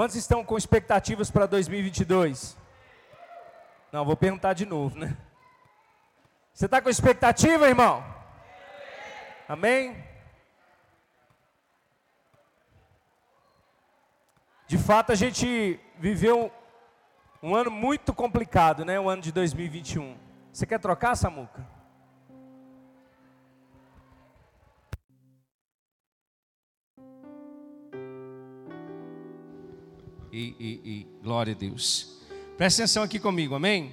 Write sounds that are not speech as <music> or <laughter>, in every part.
Quantos estão com expectativas para 2022? Não, vou perguntar de novo, né? Você está com expectativa, irmão? Amém? De fato, a gente viveu um ano muito complicado, né? O ano de 2021. Você quer trocar, Samuca? E, e, e, glória a Deus. Presta atenção aqui comigo, amém?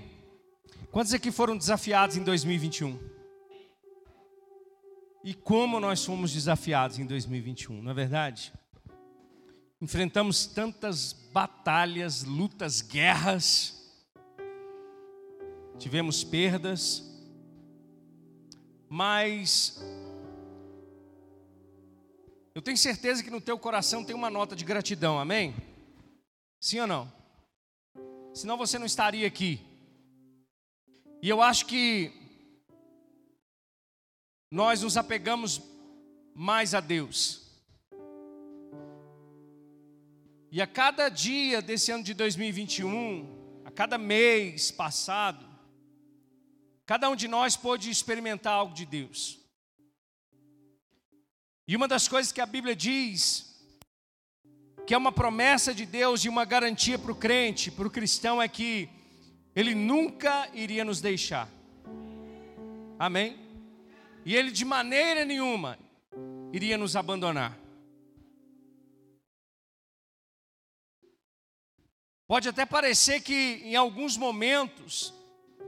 Quantos aqui foram desafiados em 2021? E como nós fomos desafiados em 2021, não é verdade? Enfrentamos tantas batalhas, lutas, guerras, tivemos perdas, mas eu tenho certeza que no teu coração tem uma nota de gratidão, amém? Sim ou não? Senão você não estaria aqui. E eu acho que nós nos apegamos mais a Deus. E a cada dia desse ano de 2021, a cada mês passado, cada um de nós pôde experimentar algo de Deus. E uma das coisas que a Bíblia diz que é uma promessa de Deus e uma garantia para o crente, para o cristão, é que Ele nunca iria nos deixar. Amém? E Ele de maneira nenhuma iria nos abandonar. Pode até parecer que em alguns momentos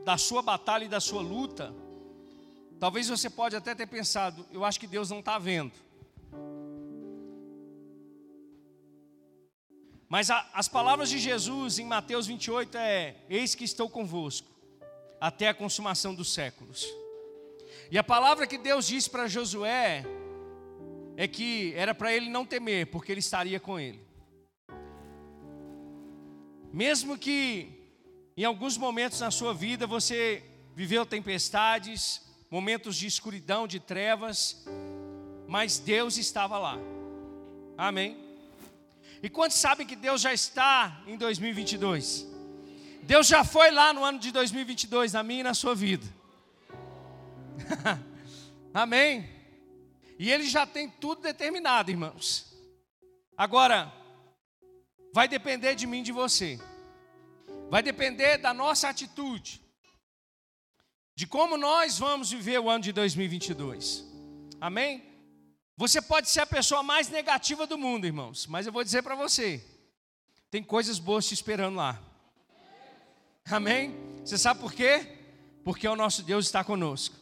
da sua batalha e da sua luta, talvez você pode até ter pensado, eu acho que Deus não está vendo. Mas a, as palavras de Jesus em Mateus 28 é: Eis que estou convosco até a consumação dos séculos. E a palavra que Deus disse para Josué é que era para ele não temer, porque ele estaria com ele. Mesmo que em alguns momentos na sua vida você viveu tempestades, momentos de escuridão, de trevas, mas Deus estava lá. Amém. E quantos sabem que Deus já está em 2022? Deus já foi lá no ano de 2022, na minha e na sua vida. <laughs> Amém? E Ele já tem tudo determinado, irmãos. Agora, vai depender de mim e de você. Vai depender da nossa atitude. De como nós vamos viver o ano de 2022. Amém? Você pode ser a pessoa mais negativa do mundo, irmãos, mas eu vou dizer para você: tem coisas boas te esperando lá. Amém? Você sabe por quê? Porque o nosso Deus está conosco.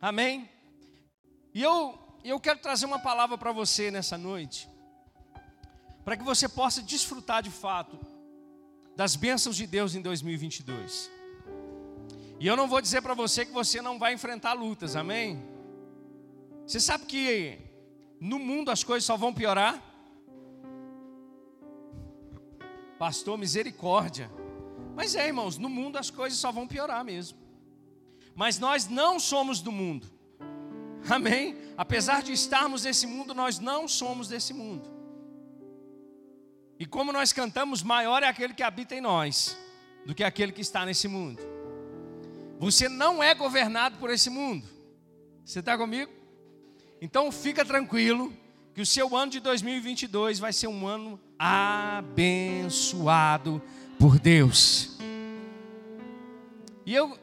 Amém? E eu, eu quero trazer uma palavra para você nessa noite, para que você possa desfrutar de fato das bênçãos de Deus em 2022. E eu não vou dizer para você que você não vai enfrentar lutas, amém? Você sabe que no mundo as coisas só vão piorar? Pastor, misericórdia. Mas é, irmãos, no mundo as coisas só vão piorar mesmo. Mas nós não somos do mundo. Amém? Apesar de estarmos nesse mundo, nós não somos desse mundo. E como nós cantamos, maior é aquele que habita em nós do que aquele que está nesse mundo. Você não é governado por esse mundo. Você está comigo? Então fica tranquilo que o seu ano de 2022 vai ser um ano abençoado por Deus. E eu,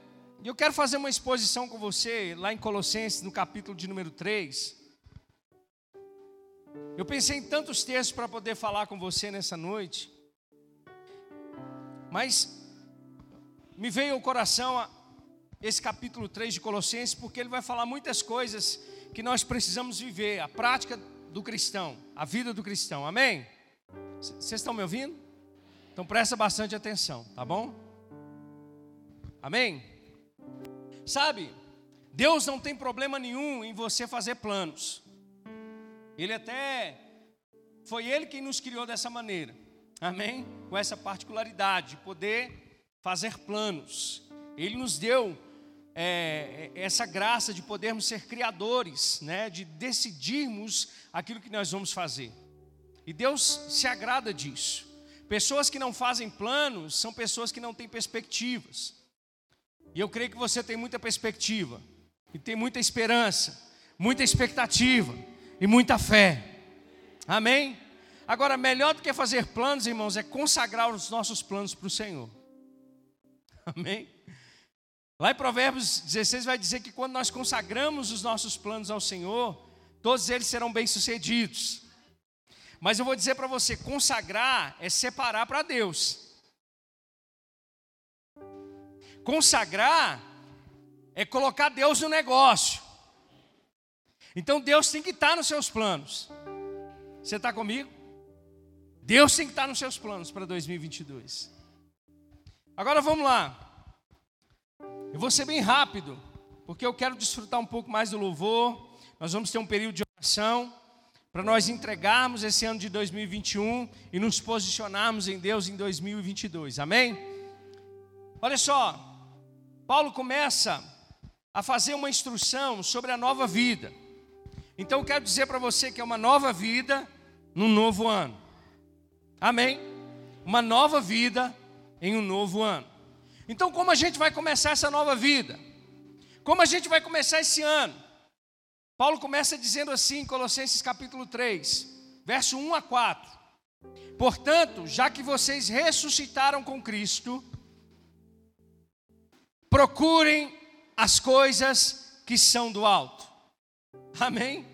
eu quero fazer uma exposição com você lá em Colossenses, no capítulo de número 3. Eu pensei em tantos textos para poder falar com você nessa noite, mas me veio ao coração esse capítulo 3 de Colossenses, porque ele vai falar muitas coisas que nós precisamos viver, a prática do cristão, a vida do cristão, amém? Vocês estão me ouvindo? Então presta bastante atenção, tá bom? Amém? Sabe, Deus não tem problema nenhum em você fazer planos. Ele até foi ele quem nos criou dessa maneira. Amém? Com essa particularidade de poder fazer planos. Ele nos deu é, é, essa graça de podermos ser criadores, né, de decidirmos aquilo que nós vamos fazer. E Deus se agrada disso. pessoas que não fazem planos são pessoas que não têm perspectivas. E eu creio que você tem muita perspectiva, e tem muita esperança, muita expectativa e muita fé. Amém? Agora, melhor do que fazer planos, irmãos, é consagrar os nossos planos para o Senhor. Amém? Lá em Provérbios 16 vai dizer que quando nós consagramos os nossos planos ao Senhor, todos eles serão bem-sucedidos. Mas eu vou dizer para você: consagrar é separar para Deus. Consagrar é colocar Deus no negócio. Então Deus tem que estar nos seus planos. Você está comigo? Deus tem que estar nos seus planos para 2022. Agora vamos lá. Eu vou ser bem rápido, porque eu quero desfrutar um pouco mais do louvor. Nós vamos ter um período de oração para nós entregarmos esse ano de 2021 e nos posicionarmos em Deus em 2022. Amém? Olha só, Paulo começa a fazer uma instrução sobre a nova vida. Então eu quero dizer para você que é uma nova vida num novo ano. Amém? Uma nova vida em um novo ano. Então, como a gente vai começar essa nova vida? Como a gente vai começar esse ano? Paulo começa dizendo assim em Colossenses capítulo 3, verso 1 a 4. Portanto, já que vocês ressuscitaram com Cristo, procurem as coisas que são do alto. Amém?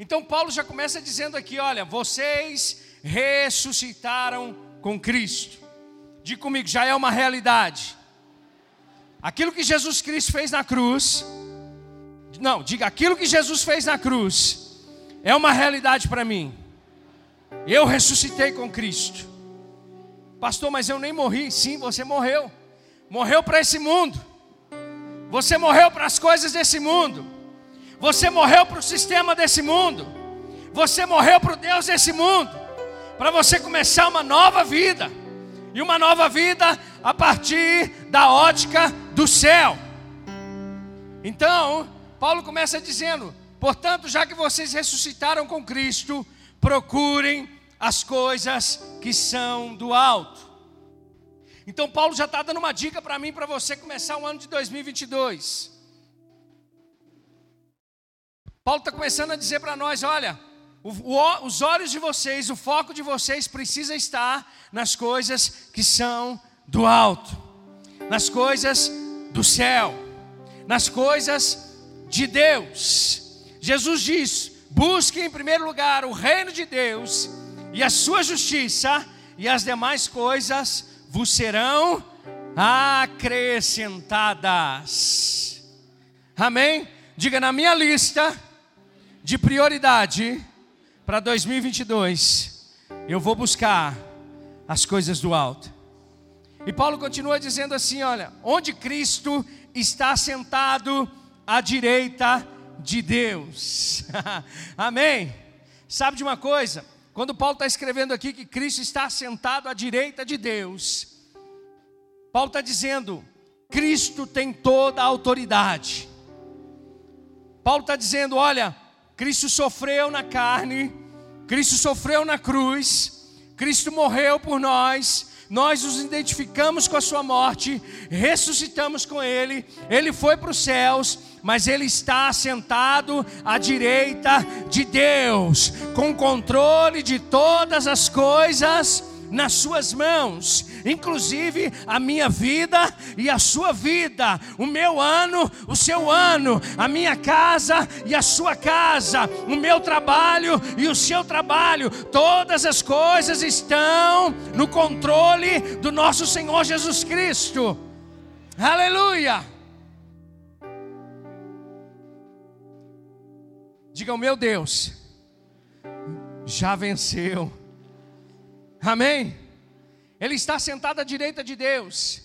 Então Paulo já começa dizendo aqui, olha, vocês ressuscitaram com Cristo. Diga comigo, já é uma realidade. Aquilo que Jesus Cristo fez na cruz, não, diga, aquilo que Jesus fez na cruz é uma realidade para mim. Eu ressuscitei com Cristo. Pastor, mas eu nem morri. Sim, você morreu. Morreu para esse mundo. Você morreu para as coisas desse mundo. Você morreu para o sistema desse mundo. Você morreu para o Deus desse mundo. Para você começar uma nova vida. E uma nova vida a partir da ótica do céu. Então, Paulo começa dizendo: portanto, já que vocês ressuscitaram com Cristo, procurem as coisas que são do alto. Então, Paulo já está dando uma dica para mim, para você começar o ano de 2022. Paulo está começando a dizer para nós: olha, o, o, os olhos de vocês, o foco de vocês precisa estar nas coisas que são do alto, nas coisas do céu, nas coisas de Deus. Jesus diz: busque em primeiro lugar o reino de Deus e a sua justiça, e as demais coisas vos serão acrescentadas. Amém? Diga na minha lista de prioridade para 2022, eu vou buscar as coisas do alto. E Paulo continua dizendo assim: olha, onde Cristo está sentado à direita de Deus. <laughs> Amém? Sabe de uma coisa? Quando Paulo está escrevendo aqui que Cristo está sentado à direita de Deus, Paulo está dizendo: Cristo tem toda a autoridade. Paulo está dizendo: olha, Cristo sofreu na carne, Cristo sofreu na cruz, Cristo morreu por nós, nós nos identificamos com a sua morte, ressuscitamos com ele, ele foi para os céus, mas ele está sentado à direita de Deus, com controle de todas as coisas nas suas mãos, inclusive a minha vida e a sua vida, o meu ano, o seu ano, a minha casa e a sua casa, o meu trabalho e o seu trabalho, todas as coisas estão no controle do nosso Senhor Jesus Cristo. Aleluia! Diga o meu Deus, já venceu Amém? Ele está sentado à direita de Deus.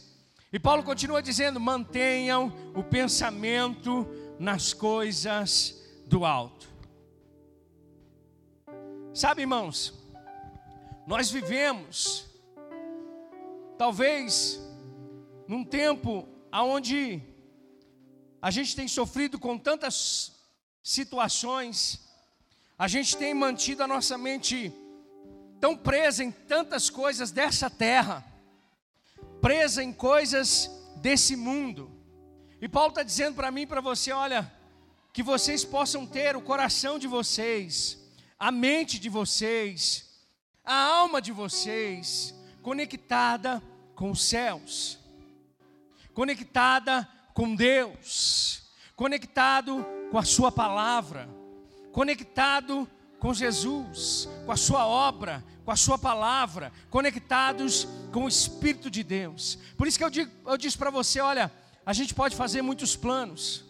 E Paulo continua dizendo: mantenham o pensamento nas coisas do alto. Sabe, irmãos, nós vivemos, talvez, num tempo onde a gente tem sofrido com tantas situações, a gente tem mantido a nossa mente tão presa em tantas coisas dessa terra, presa em coisas desse mundo. E Paulo está dizendo para mim e para você: olha, que vocês possam ter o coração de vocês, a mente de vocês, a alma de vocês conectada com os céus, conectada com Deus, conectado com a Sua palavra, conectado com Jesus, com a Sua obra, com a Sua palavra, conectados com o Espírito de Deus. Por isso que eu, digo, eu disse para você: olha, a gente pode fazer muitos planos,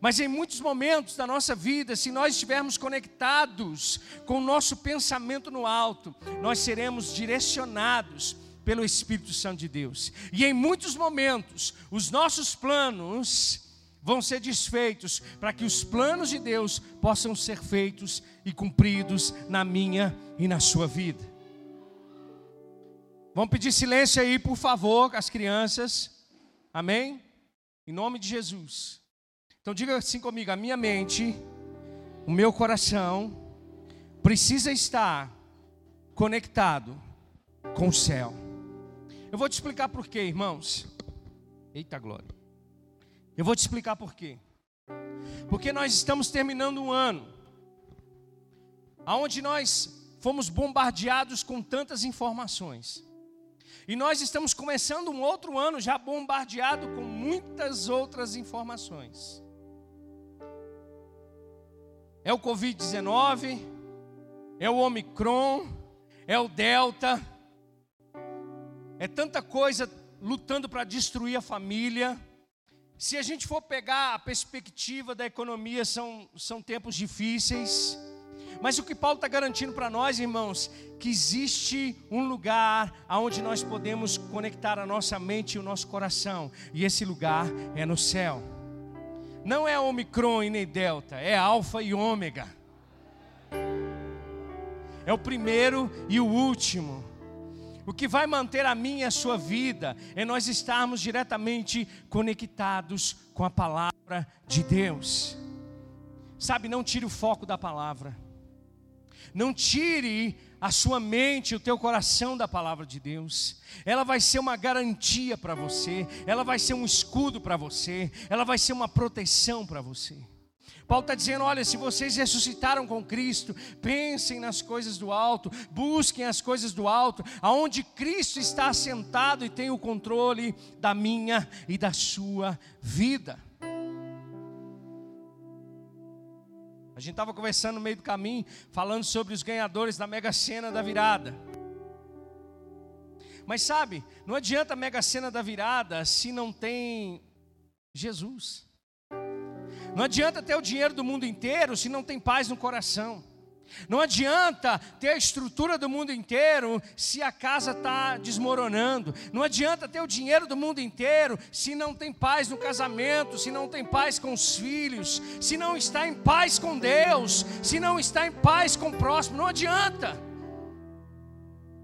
mas em muitos momentos da nossa vida, se nós estivermos conectados com o nosso pensamento no alto, nós seremos direcionados pelo Espírito Santo de Deus. E em muitos momentos, os nossos planos vão ser desfeitos para que os planos de Deus possam ser feitos e cumpridos na minha e na sua vida. Vamos pedir silêncio aí, por favor, as crianças. Amém? Em nome de Jesus. Então diga assim comigo: a minha mente, o meu coração, precisa estar conectado com o céu. Eu vou te explicar por quê, irmãos. Eita glória. Eu vou te explicar por quê. Porque nós estamos terminando um ano onde nós fomos bombardeados com tantas informações. E nós estamos começando um outro ano já bombardeado com muitas outras informações é o Covid-19, é o Omicron, é o Delta, é tanta coisa lutando para destruir a família. Se a gente for pegar a perspectiva da economia, são, são tempos difíceis. Mas o que Paulo está garantindo para nós, irmãos, que existe um lugar aonde nós podemos conectar a nossa mente e o nosso coração, e esse lugar é no céu não é Omicron e nem Delta, é Alfa e Ômega. É o primeiro e o último. O que vai manter a minha e a sua vida é nós estarmos diretamente conectados com a palavra de Deus. Sabe, não tire o foco da palavra. Não tire a sua mente, o teu coração da palavra de Deus. Ela vai ser uma garantia para você, ela vai ser um escudo para você, ela vai ser uma proteção para você. Paulo está dizendo: olha, se vocês ressuscitaram com Cristo, pensem nas coisas do alto, busquem as coisas do alto, aonde Cristo está assentado e tem o controle da minha e da sua vida. A gente estava conversando no meio do caminho, falando sobre os ganhadores da Mega Sena da virada. Mas sabe, não adianta a Mega Sena da virada se não tem Jesus. Não adianta ter o dinheiro do mundo inteiro se não tem paz no coração. Não adianta ter a estrutura do mundo inteiro se a casa está desmoronando. Não adianta ter o dinheiro do mundo inteiro se não tem paz no casamento, se não tem paz com os filhos, se não está em paz com Deus, se não está em paz com o próximo. Não adianta.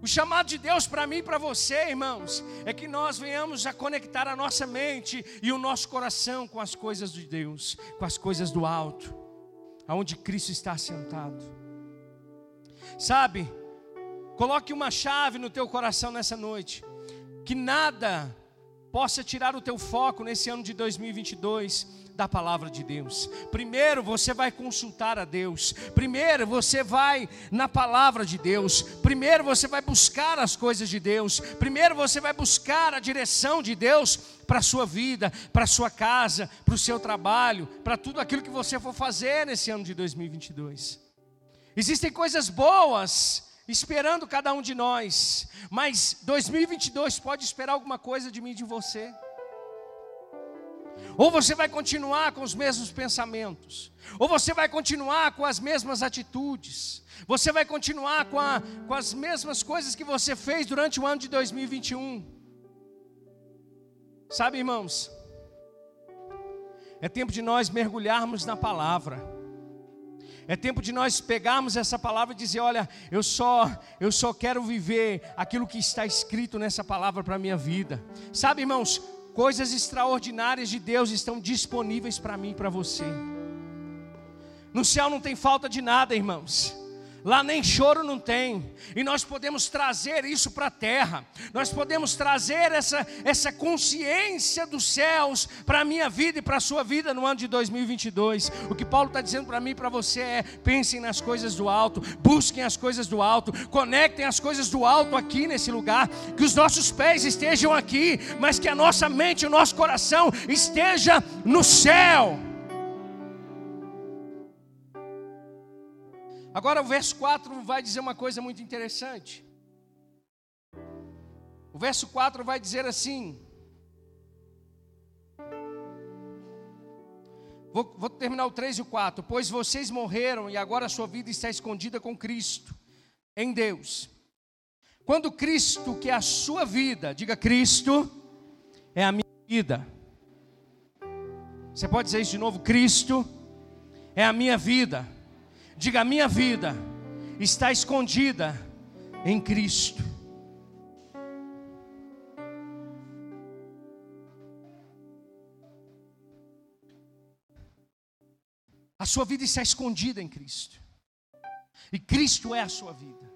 O chamado de Deus para mim e para você, irmãos, é que nós venhamos a conectar a nossa mente e o nosso coração com as coisas de Deus, com as coisas do alto, aonde Cristo está sentado. Sabe? Coloque uma chave no teu coração nessa noite. Que nada possa tirar o teu foco nesse ano de 2022 da palavra de Deus. Primeiro você vai consultar a Deus. Primeiro você vai na palavra de Deus. Primeiro você vai buscar as coisas de Deus. Primeiro você vai buscar a direção de Deus para a sua vida, para a sua casa, para o seu trabalho, para tudo aquilo que você for fazer nesse ano de 2022. Existem coisas boas esperando cada um de nós, mas 2022 pode esperar alguma coisa de mim e de você. Ou você vai continuar com os mesmos pensamentos, ou você vai continuar com as mesmas atitudes, você vai continuar com, a, com as mesmas coisas que você fez durante o ano de 2021. Sabe, irmãos, é tempo de nós mergulharmos na palavra. É tempo de nós pegarmos essa palavra e dizer, olha, eu só eu só quero viver aquilo que está escrito nessa palavra para minha vida. Sabe, irmãos, coisas extraordinárias de Deus estão disponíveis para mim e para você. No céu não tem falta de nada, irmãos. Lá nem choro não tem, e nós podemos trazer isso para a terra, nós podemos trazer essa, essa consciência dos céus para a minha vida e para a sua vida no ano de 2022. O que Paulo está dizendo para mim e para você é: pensem nas coisas do alto, busquem as coisas do alto, conectem as coisas do alto aqui nesse lugar, que os nossos pés estejam aqui, mas que a nossa mente o nosso coração esteja no céu. Agora o verso 4 vai dizer uma coisa muito interessante. O verso 4 vai dizer assim: Vou, vou, terminar o 3 e o 4. Pois vocês morreram e agora a sua vida está escondida com Cristo, em Deus. Quando Cristo, que é a sua vida, diga Cristo, é a minha vida. Você pode dizer isso de novo? Cristo é a minha vida. Diga: minha vida está escondida em Cristo. A sua vida está escondida em Cristo. E Cristo é a sua vida.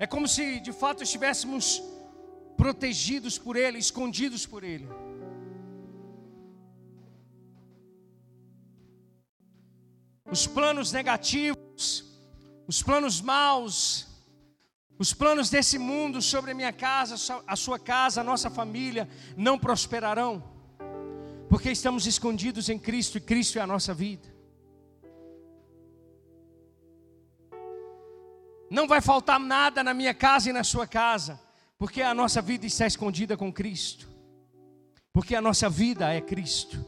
É como se de fato estivéssemos protegidos por Ele, escondidos por Ele. Os planos negativos, os planos maus, os planos desse mundo sobre a minha casa, a sua casa, a nossa família, não prosperarão, porque estamos escondidos em Cristo e Cristo é a nossa vida. Não vai faltar nada na minha casa e na sua casa, porque a nossa vida está escondida com Cristo, porque a nossa vida é Cristo.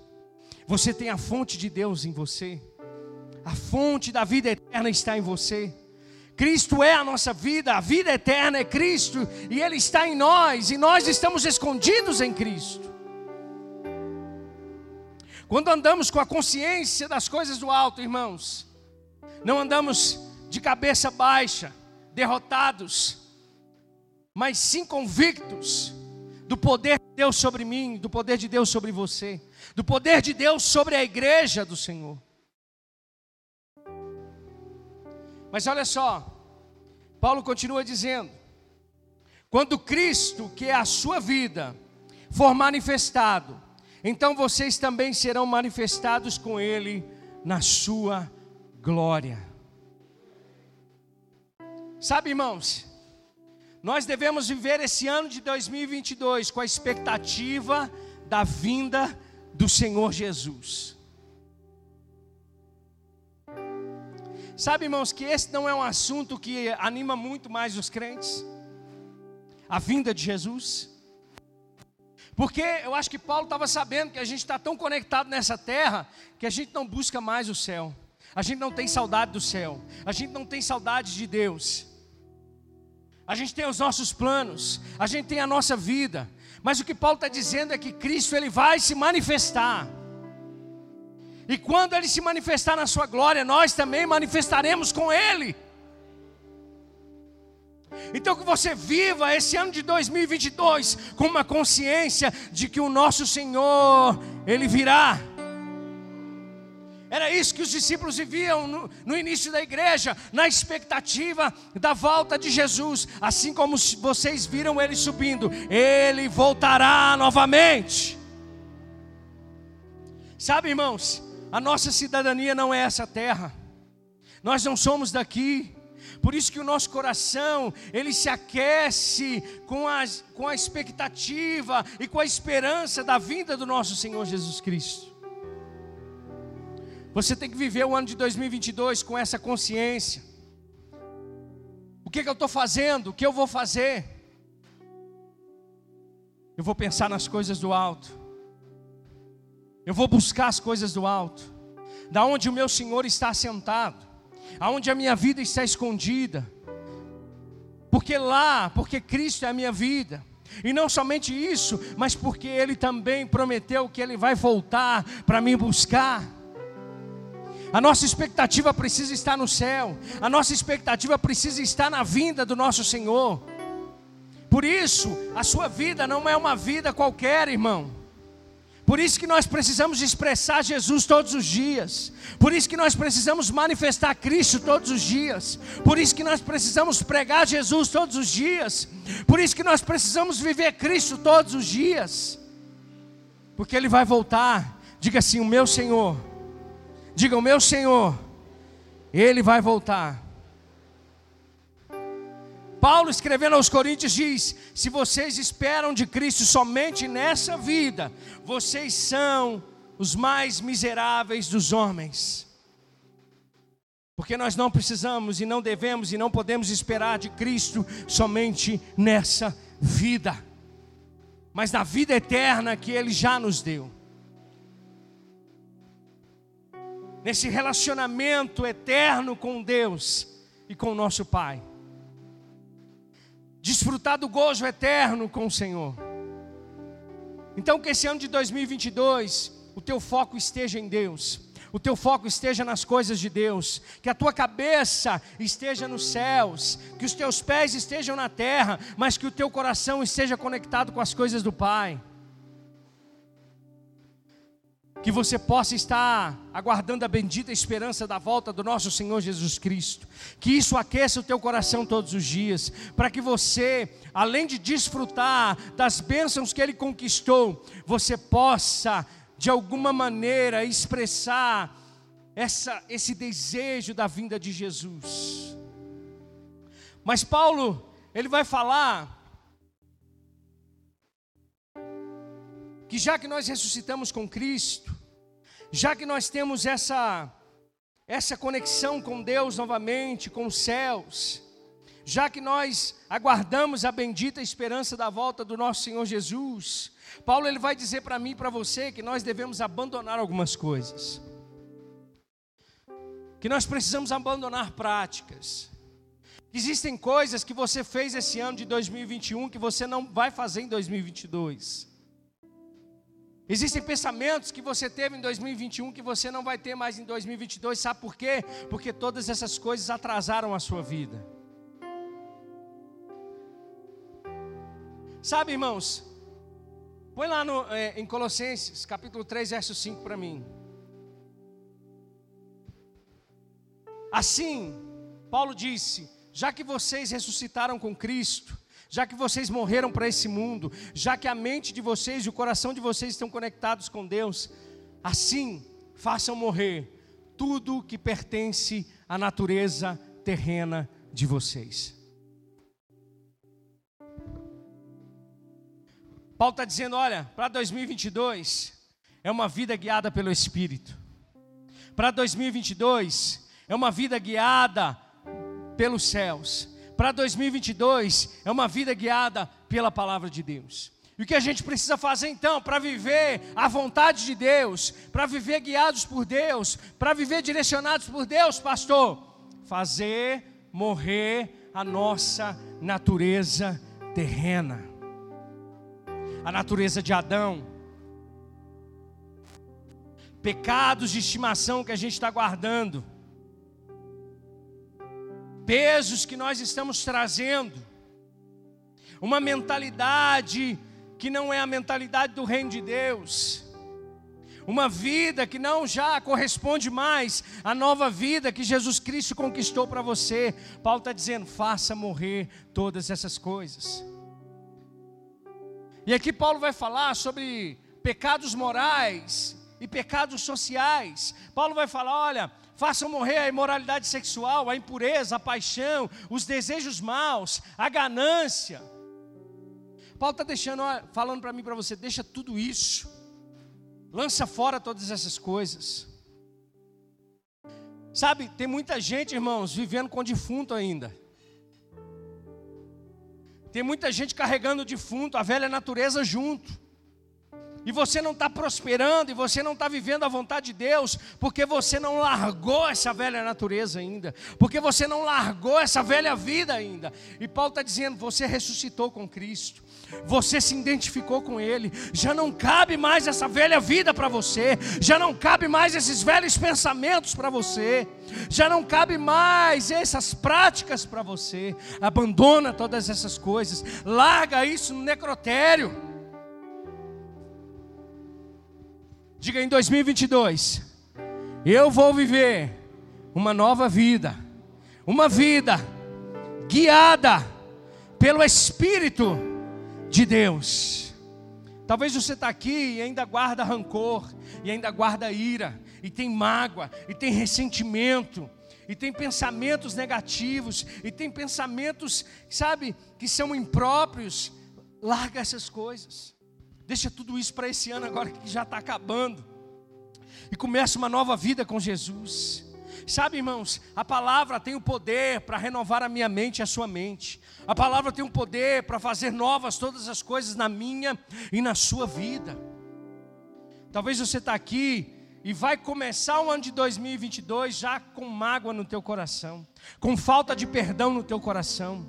Você tem a fonte de Deus em você. A fonte da vida eterna está em você. Cristo é a nossa vida, a vida eterna é Cristo e Ele está em nós e nós estamos escondidos em Cristo. Quando andamos com a consciência das coisas do alto, irmãos, não andamos de cabeça baixa, derrotados, mas sim convictos do poder de Deus sobre mim, do poder de Deus sobre você, do poder de Deus sobre a igreja do Senhor. Mas olha só, Paulo continua dizendo: quando Cristo, que é a sua vida, for manifestado, então vocês também serão manifestados com Ele na sua glória. Sabe, irmãos, nós devemos viver esse ano de 2022 com a expectativa da vinda do Senhor Jesus. Sabe, irmãos, que esse não é um assunto que anima muito mais os crentes? A vinda de Jesus. Porque eu acho que Paulo estava sabendo que a gente está tão conectado nessa terra que a gente não busca mais o céu. A gente não tem saudade do céu. A gente não tem saudade de Deus. A gente tem os nossos planos. A gente tem a nossa vida. Mas o que Paulo está dizendo é que Cristo ele vai se manifestar. E quando ele se manifestar na sua glória, nós também manifestaremos com ele. Então que você viva esse ano de 2022 com uma consciência de que o nosso Senhor, ele virá. Era isso que os discípulos viviam no, no, início da igreja, na expectativa da volta de Jesus. Assim como vocês viram ele subindo, ele voltará novamente. Sabe, irmãos, a nossa cidadania não é essa terra. Nós não somos daqui. Por isso que o nosso coração, ele se aquece com a, com a expectativa e com a esperança da vinda do nosso Senhor Jesus Cristo. Você tem que viver o ano de 2022 com essa consciência. O que, que eu estou fazendo? O que eu vou fazer? Eu vou pensar nas coisas do alto. Eu vou buscar as coisas do alto, da onde o meu Senhor está sentado, aonde a minha vida está escondida. Porque lá, porque Cristo é a minha vida. E não somente isso, mas porque Ele também prometeu que Ele vai voltar para me buscar. A nossa expectativa precisa estar no céu, a nossa expectativa precisa estar na vinda do nosso Senhor. Por isso, a sua vida não é uma vida qualquer, irmão. Por isso que nós precisamos expressar Jesus todos os dias. Por isso que nós precisamos manifestar Cristo todos os dias. Por isso que nós precisamos pregar Jesus todos os dias. Por isso que nós precisamos viver Cristo todos os dias. Porque Ele vai voltar. Diga assim: O meu Senhor. Diga: O meu Senhor. Ele vai voltar. Paulo escrevendo aos Coríntios diz: Se vocês esperam de Cristo somente nessa vida, vocês são os mais miseráveis dos homens. Porque nós não precisamos e não devemos e não podemos esperar de Cristo somente nessa vida, mas na vida eterna que Ele já nos deu. Nesse relacionamento eterno com Deus e com o nosso Pai desfrutar do gozo eterno com o Senhor. Então, que esse ano de 2022, o teu foco esteja em Deus, o teu foco esteja nas coisas de Deus, que a tua cabeça esteja nos céus, que os teus pés estejam na terra, mas que o teu coração esteja conectado com as coisas do Pai que você possa estar aguardando a bendita esperança da volta do nosso Senhor Jesus Cristo. Que isso aqueça o teu coração todos os dias, para que você, além de desfrutar das bênçãos que Ele conquistou, você possa, de alguma maneira, expressar essa, esse desejo da vinda de Jesus. Mas Paulo, ele vai falar que já que nós ressuscitamos com Cristo, já que nós temos essa essa conexão com Deus novamente, com os céus, já que nós aguardamos a bendita esperança da volta do nosso Senhor Jesus, Paulo ele vai dizer para mim e para você que nós devemos abandonar algumas coisas. Que nós precisamos abandonar práticas. Existem coisas que você fez esse ano de 2021 que você não vai fazer em 2022. Existem pensamentos que você teve em 2021 que você não vai ter mais em 2022, sabe por quê? Porque todas essas coisas atrasaram a sua vida. Sabe, irmãos, põe lá no, é, em Colossenses, capítulo 3, verso 5 para mim. Assim, Paulo disse: já que vocês ressuscitaram com Cristo, já que vocês morreram para esse mundo, já que a mente de vocês e o coração de vocês estão conectados com Deus, assim façam morrer tudo que pertence à natureza terrena de vocês. Paulo está dizendo: olha, para 2022 é uma vida guiada pelo Espírito, para 2022 é uma vida guiada pelos céus para 2022 é uma vida guiada pela palavra de Deus. E o que a gente precisa fazer então para viver a vontade de Deus, para viver guiados por Deus, para viver direcionados por Deus, pastor? Fazer morrer a nossa natureza terrena, a natureza de Adão, pecados de estimação que a gente está guardando pesos que nós estamos trazendo, uma mentalidade que não é a mentalidade do reino de Deus, uma vida que não já corresponde mais à nova vida que Jesus Cristo conquistou para você. Paulo está dizendo: faça morrer todas essas coisas. E aqui Paulo vai falar sobre pecados morais e pecados sociais. Paulo vai falar: olha, façam morrer a imoralidade sexual, a impureza, a paixão, os desejos maus, a ganância. Paulo está deixando, falando para mim, para você, deixa tudo isso, lança fora todas essas coisas. Sabe, tem muita gente, irmãos, vivendo com defunto ainda. Tem muita gente carregando o defunto, a velha natureza junto e você não está prosperando, e você não está vivendo a vontade de Deus, porque você não largou essa velha natureza ainda, porque você não largou essa velha vida ainda. E Paulo está dizendo: você ressuscitou com Cristo, você se identificou com Ele, já não cabe mais essa velha vida para você, já não cabe mais esses velhos pensamentos para você, já não cabe mais essas práticas para você. Abandona todas essas coisas, larga isso no necrotério. Diga em 2022, eu vou viver uma nova vida, uma vida guiada pelo Espírito de Deus. Talvez você está aqui e ainda guarda rancor, e ainda guarda ira, e tem mágoa, e tem ressentimento, e tem pensamentos negativos, e tem pensamentos, sabe, que são impróprios. Larga essas coisas, deixa tudo isso para esse ano agora que já está acabando, e começa uma nova vida com Jesus. Sabe, irmãos, a palavra tem o poder para renovar a minha mente e a sua mente. A palavra tem o poder para fazer novas todas as coisas na minha e na sua vida. Talvez você está aqui e vai começar o ano de 2022 já com mágoa no teu coração, com falta de perdão no teu coração.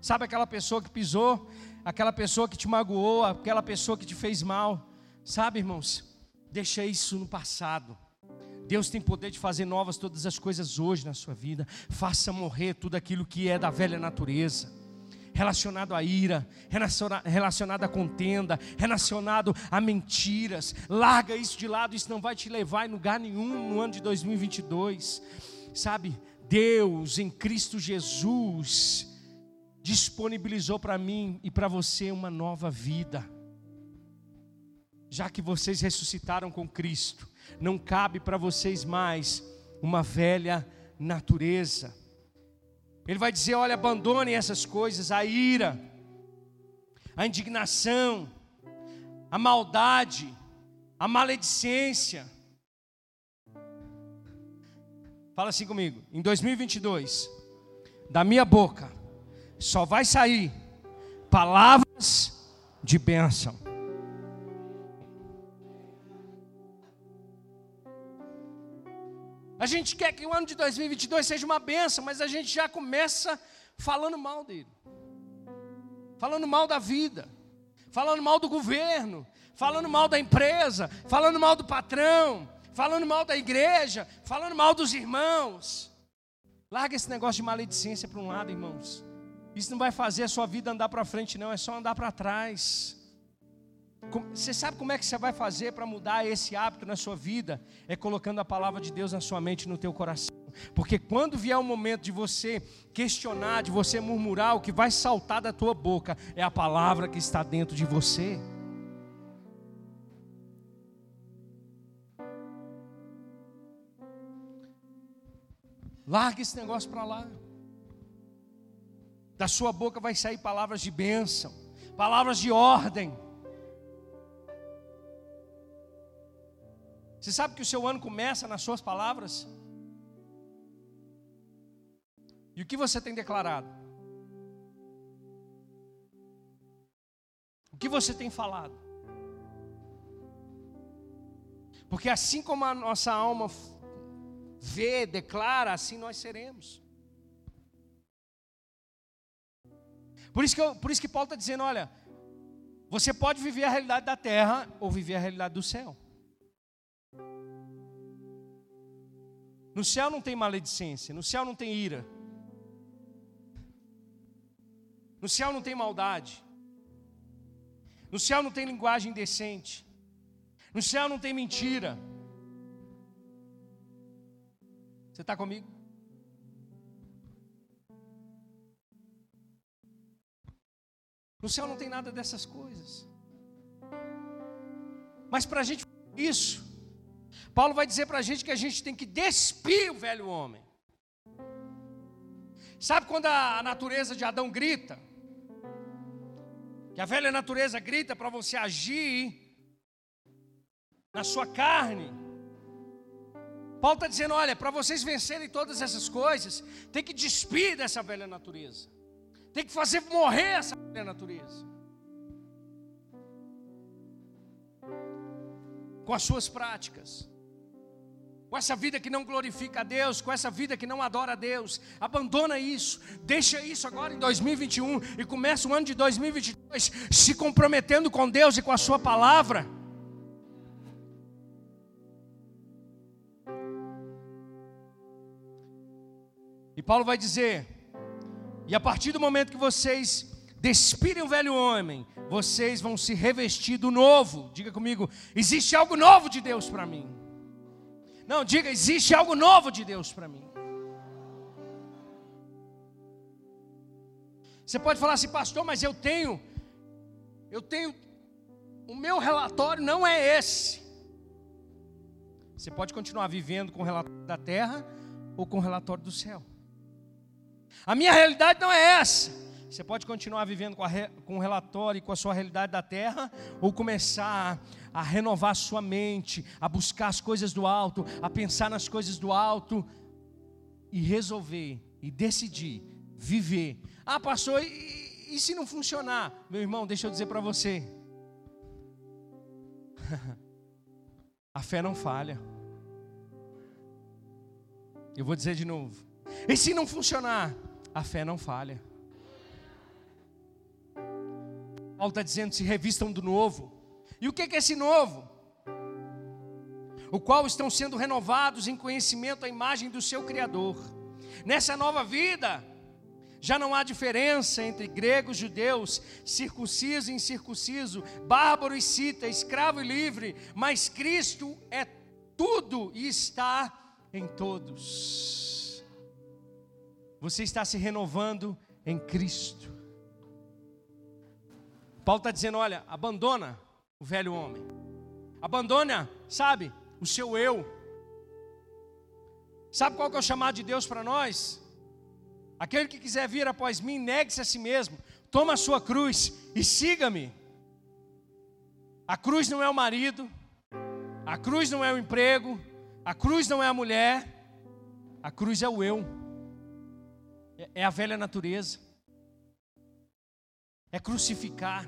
Sabe aquela pessoa que pisou, aquela pessoa que te magoou, aquela pessoa que te fez mal? Sabe, irmãos, deixa isso no passado. Deus tem poder de fazer novas todas as coisas hoje na sua vida. Faça morrer tudo aquilo que é da velha natureza relacionado à ira, relacionado à contenda, relacionado a mentiras. Larga isso de lado, isso não vai te levar em lugar nenhum no ano de 2022. Sabe, Deus em Cristo Jesus disponibilizou para mim e para você uma nova vida. Já que vocês ressuscitaram com Cristo, não cabe para vocês mais uma velha natureza. Ele vai dizer: olha, abandonem essas coisas, a ira, a indignação, a maldade, a maledicência. Fala assim comigo, em 2022, da minha boca só vai sair palavras de bênção. A gente quer que o ano de 2022 seja uma benção, mas a gente já começa falando mal dele, falando mal da vida, falando mal do governo, falando mal da empresa, falando mal do patrão, falando mal da igreja, falando mal dos irmãos. Larga esse negócio de maledicência para um lado, irmãos. Isso não vai fazer a sua vida andar para frente, não, é só andar para trás. Você sabe como é que você vai fazer para mudar esse hábito na sua vida? É colocando a palavra de Deus na sua mente no teu coração. Porque quando vier o momento de você questionar, de você murmurar, o que vai saltar da tua boca é a palavra que está dentro de você. Larga esse negócio para lá. Da sua boca vai sair palavras de bênção, palavras de ordem. Você sabe que o seu ano começa nas suas palavras? E o que você tem declarado? O que você tem falado? Porque assim como a nossa alma vê, declara, assim nós seremos. Por isso que, eu, por isso que Paulo está dizendo: olha, você pode viver a realidade da terra ou viver a realidade do céu. No céu não tem maledicência, no céu não tem ira. No céu não tem maldade. No céu não tem linguagem decente. No céu não tem mentira. Você está comigo? No céu não tem nada dessas coisas. Mas para a gente isso, Paulo vai dizer para a gente que a gente tem que despir o velho homem. Sabe quando a natureza de Adão grita? Que a velha natureza grita para você agir na sua carne. Paulo está dizendo: olha, para vocês vencerem todas essas coisas, tem que despir dessa velha natureza, tem que fazer morrer essa natureza. Com as suas práticas com essa vida que não glorifica a Deus, com essa vida que não adora a Deus. Abandona isso, deixa isso agora em 2021 e começa o ano de 2022 se comprometendo com Deus e com a Sua palavra. E Paulo vai dizer: e a partir do momento que vocês despirem o velho homem, vocês vão se revestir do novo. Diga comigo, existe algo novo de Deus para mim. Não, diga, existe algo novo de Deus para mim. Você pode falar assim, pastor, mas eu tenho, eu tenho, o meu relatório não é esse. Você pode continuar vivendo com o relatório da terra ou com o relatório do céu. A minha realidade não é essa. Você pode continuar vivendo com, com o relatório e com a sua realidade da terra, ou começar a, renovar sua mente, a buscar as coisas do alto, a pensar nas coisas do alto e resolver e decidir viver ah, pastor, e, e se não funcionar? Meu irmão, deixa eu dizer para você. <laughs> A fé não falha. Eu vou dizer de novo. E se não funcionar? A fé não falha. Paulo está dizendo: se revistam do novo. E o que é esse novo? O qual estão sendo renovados em conhecimento à imagem do seu Criador. Nessa nova vida, já não há diferença entre gregos, judeus, circunciso e incircunciso, bárbaro e cita, escravo e livre, mas Cristo é tudo e está em todos. Você está se renovando em Cristo. Paulo está dizendo: olha, abandona o velho homem, abandona, sabe, o seu eu. Sabe qual que é o chamado de Deus para nós? Aquele que quiser vir após mim, negue-se a si mesmo, toma a sua cruz e siga-me. A cruz não é o marido, a cruz não é o emprego, a cruz não é a mulher, a cruz é o eu, é, é a velha natureza, é crucificar,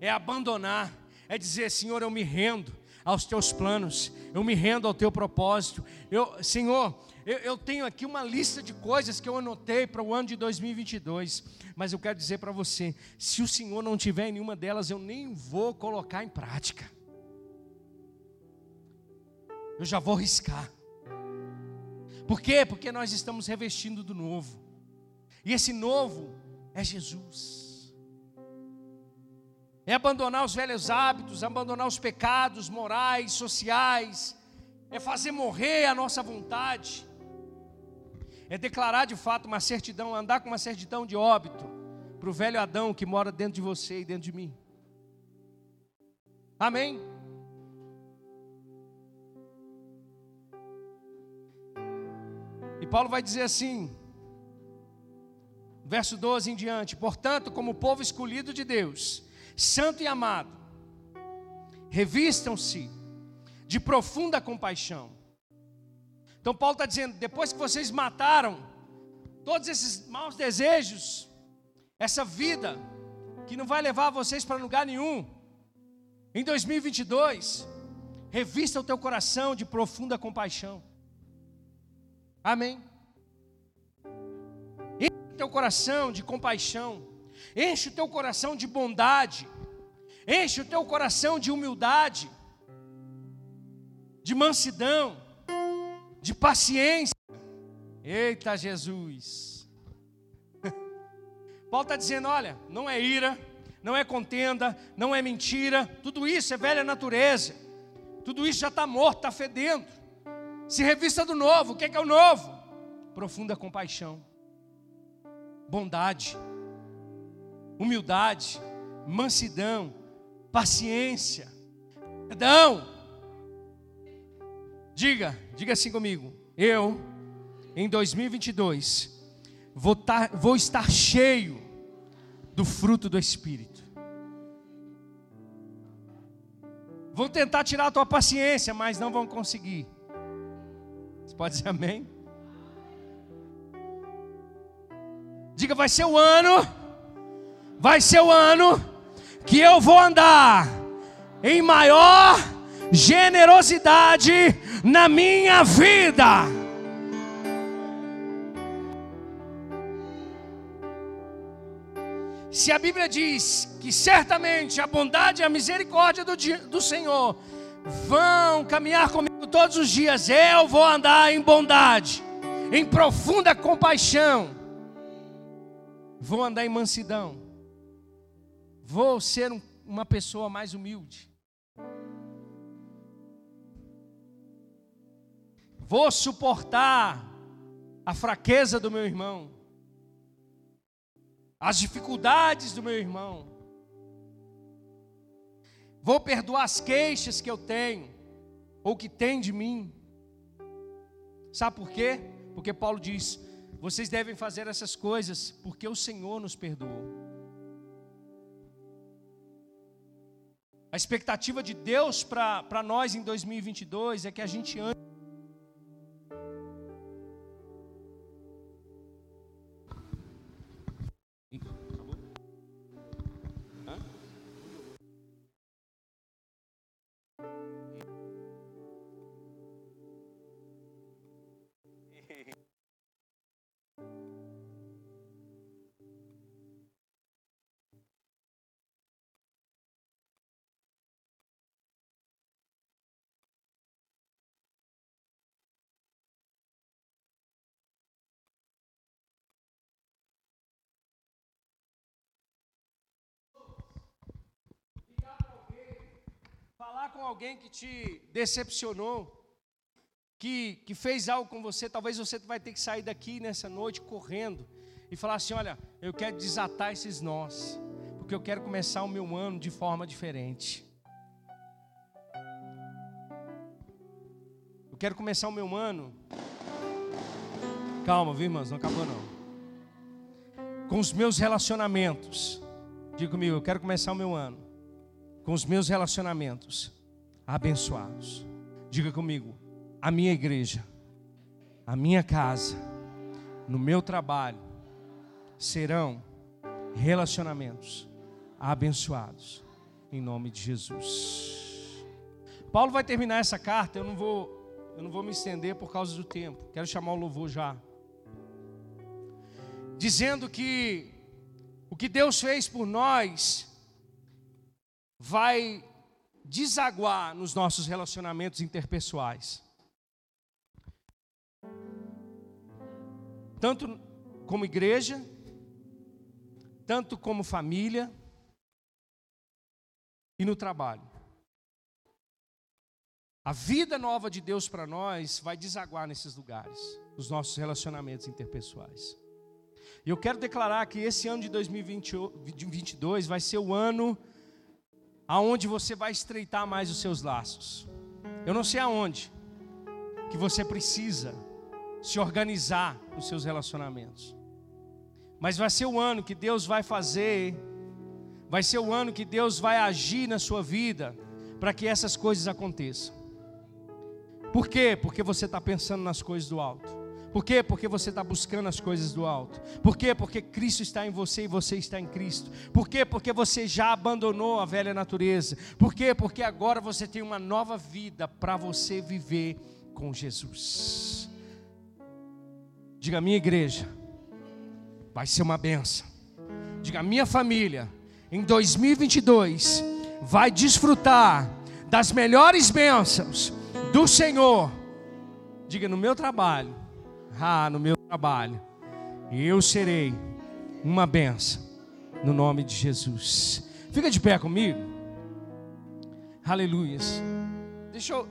é abandonar, é dizer: Senhor, eu me rendo aos teus planos, eu me rendo ao teu propósito, eu, Senhor, eu, eu tenho aqui uma lista de coisas que eu anotei para o ano de 2022, mas eu quero dizer para você: se o Senhor não tiver em nenhuma delas, eu nem vou colocar em prática. Eu já vou riscar. Por quê? Porque nós estamos revestindo do novo. E esse novo é Jesus. É abandonar os velhos hábitos, abandonar os pecados morais, sociais, é fazer morrer a nossa vontade, é declarar de fato uma certidão, andar com uma certidão de óbito para o velho Adão que mora dentro de você e dentro de mim. Amém? E Paulo vai dizer assim, verso 12 em diante: Portanto, como povo escolhido de Deus, santo e amado, revistam-se de profunda compaixão então Paulo está dizendo: depois que vocês mataram todos esses maus desejos, essa vida que não vai levar vocês para lugar nenhum, em 2022, revista o teu coração de profunda compaixão. Amém. Teu coração de compaixão, enche o teu coração de bondade, enche o teu coração de humildade, de mansidão de paciência. Eita Jesus! <laughs> Paulo está dizendo: olha, não é ira, não é contenda, não é mentira, tudo isso é velha natureza, tudo isso já está morto, está fedendo. Se revista do novo, o que é, que é o novo? Profunda compaixão, bondade, humildade, mansidão, paciência, perdão, Diga, diga assim comigo. Eu, em 2022, vou, tar, vou estar cheio do fruto do Espírito. Vão tentar tirar a tua paciência, mas não vão conseguir. Você pode dizer amém? Diga, vai ser o ano, vai ser o ano que eu vou andar em maior generosidade na minha vida. Se a Bíblia diz que certamente a bondade e a misericórdia do, do Senhor vão caminhar comigo todos os dias, eu vou andar em bondade, em profunda compaixão, vou andar em mansidão, Vou ser um, uma pessoa mais humilde. Vou suportar a fraqueza do meu irmão, as dificuldades do meu irmão. Vou perdoar as queixas que eu tenho, ou que tem de mim. Sabe por quê? Porque Paulo diz: vocês devem fazer essas coisas porque o Senhor nos perdoou. A expectativa de Deus para nós em 2022 é que a gente ande. Com alguém que te decepcionou, que, que fez algo com você, talvez você vai ter que sair daqui nessa noite correndo e falar assim: olha, eu quero desatar esses nós, porque eu quero começar o meu ano de forma diferente. Eu quero começar o meu ano. Calma, viu, irmãos? Não acabou não. Com os meus relacionamentos. Diga comigo, eu quero começar o meu ano com os meus relacionamentos abençoados. Diga comigo, a minha igreja, a minha casa, no meu trabalho, serão relacionamentos abençoados, em nome de Jesus. Paulo vai terminar essa carta, eu não vou, eu não vou me estender por causa do tempo. Quero chamar o louvor já. Dizendo que o que Deus fez por nós vai desaguar nos nossos relacionamentos interpessoais. Tanto como igreja, tanto como família e no trabalho. A vida nova de Deus para nós vai desaguar nesses lugares, nos nossos relacionamentos interpessoais. E eu quero declarar que esse ano de 2022 vai ser o ano aonde você vai estreitar mais os seus laços. Eu não sei aonde que você precisa se organizar nos seus relacionamentos. Mas vai ser o ano que Deus vai fazer, vai ser o ano que Deus vai agir na sua vida para que essas coisas aconteçam. Por quê? Porque você está pensando nas coisas do alto. Por quê? Porque você está buscando as coisas do alto. Por quê? Porque Cristo está em você e você está em Cristo. Por quê? Porque você já abandonou a velha natureza. Por quê? Porque agora você tem uma nova vida para você viver com Jesus. Diga, minha igreja, vai ser uma benção. Diga, minha família, em 2022, vai desfrutar das melhores bênçãos do Senhor. Diga, no meu trabalho ah, no meu trabalho, eu serei uma benção, no nome de Jesus. Fica de pé comigo. Aleluias. Deixa eu.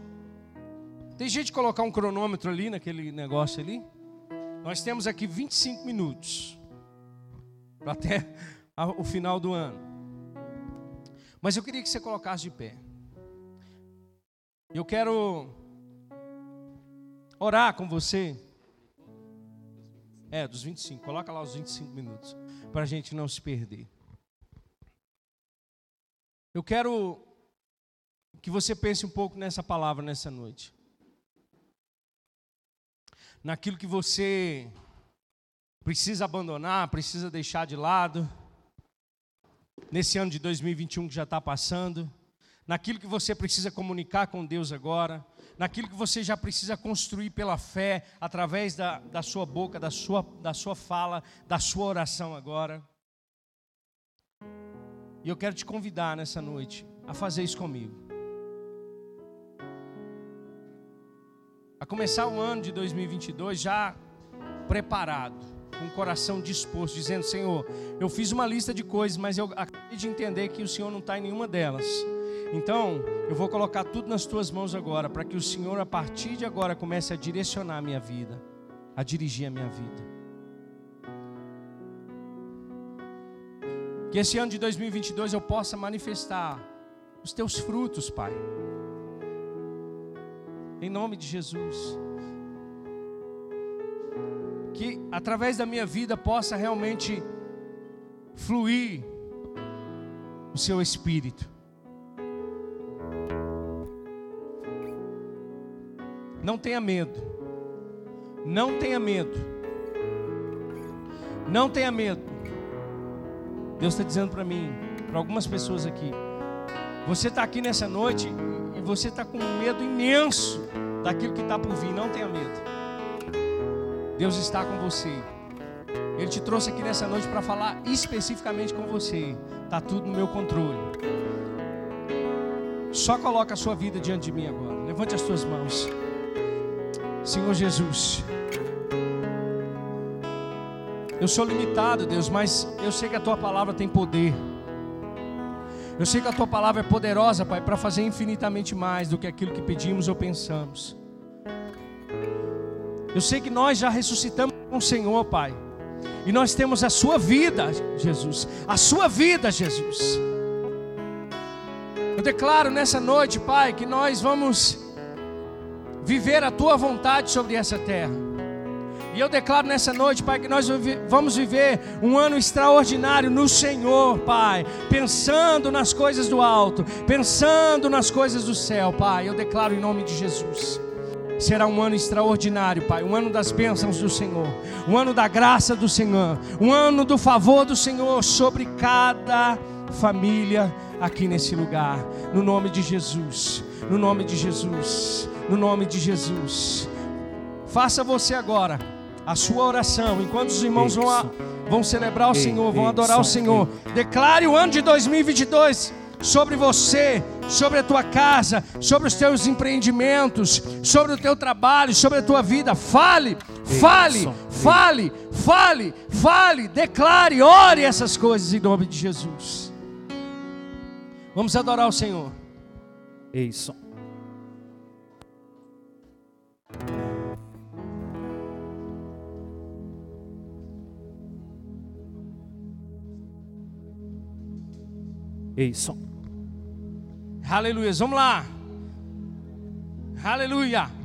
Tem de colocar um cronômetro ali naquele negócio ali? Nós temos aqui 25 minutos até o final do ano. Mas eu queria que você colocasse de pé. Eu quero orar com você. É, dos 25. Coloca lá os 25 minutos. Para a gente não se perder. Eu quero que você pense um pouco nessa palavra nessa noite. Naquilo que você precisa abandonar, precisa deixar de lado. Nesse ano de 2021 que já está passando. Naquilo que você precisa comunicar com Deus agora naquilo que você já precisa construir pela fé, através da, da sua boca, da sua, da sua fala, da sua oração agora. E eu quero te convidar nessa noite a fazer isso comigo. A começar o ano de 2022 já preparado com o coração disposto, dizendo: Senhor, eu fiz uma lista de coisas, mas eu acabei de entender que o Senhor não está em nenhuma delas. Então, eu vou colocar tudo nas tuas mãos agora, para que o Senhor, a partir de agora, comece a direcionar a minha vida, a dirigir a minha vida. Que esse ano de 2022 eu possa manifestar os teus frutos, Pai. Em nome de Jesus. Que através da minha vida possa realmente fluir o seu espírito. Não tenha medo. Não tenha medo. Não tenha medo. Deus está dizendo para mim, para algumas pessoas aqui. Você está aqui nessa noite e você está com um medo imenso daquilo que está por vir. Não tenha medo. Deus está com você. Ele te trouxe aqui nessa noite para falar especificamente com você. Está tudo no meu controle. Só coloca a sua vida diante de mim agora. Levante as suas mãos. Senhor Jesus. Eu sou limitado, Deus, mas eu sei que a tua palavra tem poder. Eu sei que a tua palavra é poderosa, Pai, para fazer infinitamente mais do que aquilo que pedimos ou pensamos. Eu sei que nós já ressuscitamos com o Senhor, Pai. E nós temos a sua vida, Jesus. A sua vida, Jesus. Eu declaro nessa noite, Pai, que nós vamos viver a tua vontade sobre essa terra. E eu declaro nessa noite, Pai, que nós vamos viver um ano extraordinário no Senhor, Pai, pensando nas coisas do alto, pensando nas coisas do céu, Pai. Eu declaro em nome de Jesus. Será um ano extraordinário, Pai, um ano das bênçãos do Senhor, um ano da graça do Senhor, um ano do favor do Senhor sobre cada família aqui nesse lugar, no nome de Jesus, no nome de Jesus, no nome de Jesus. Faça você agora a sua oração, enquanto os irmãos vão, a, vão celebrar o Senhor, vão adorar o Senhor. Declare o ano de 2022 sobre você, sobre a tua casa, sobre os teus empreendimentos, sobre o teu trabalho, sobre a tua vida. Fale, fale, fale, fale, fale, declare, ore essas coisas em nome de Jesus. Vamos adorar o Senhor. Isso. Isso. Aleluia. Vamos lá. Aleluia.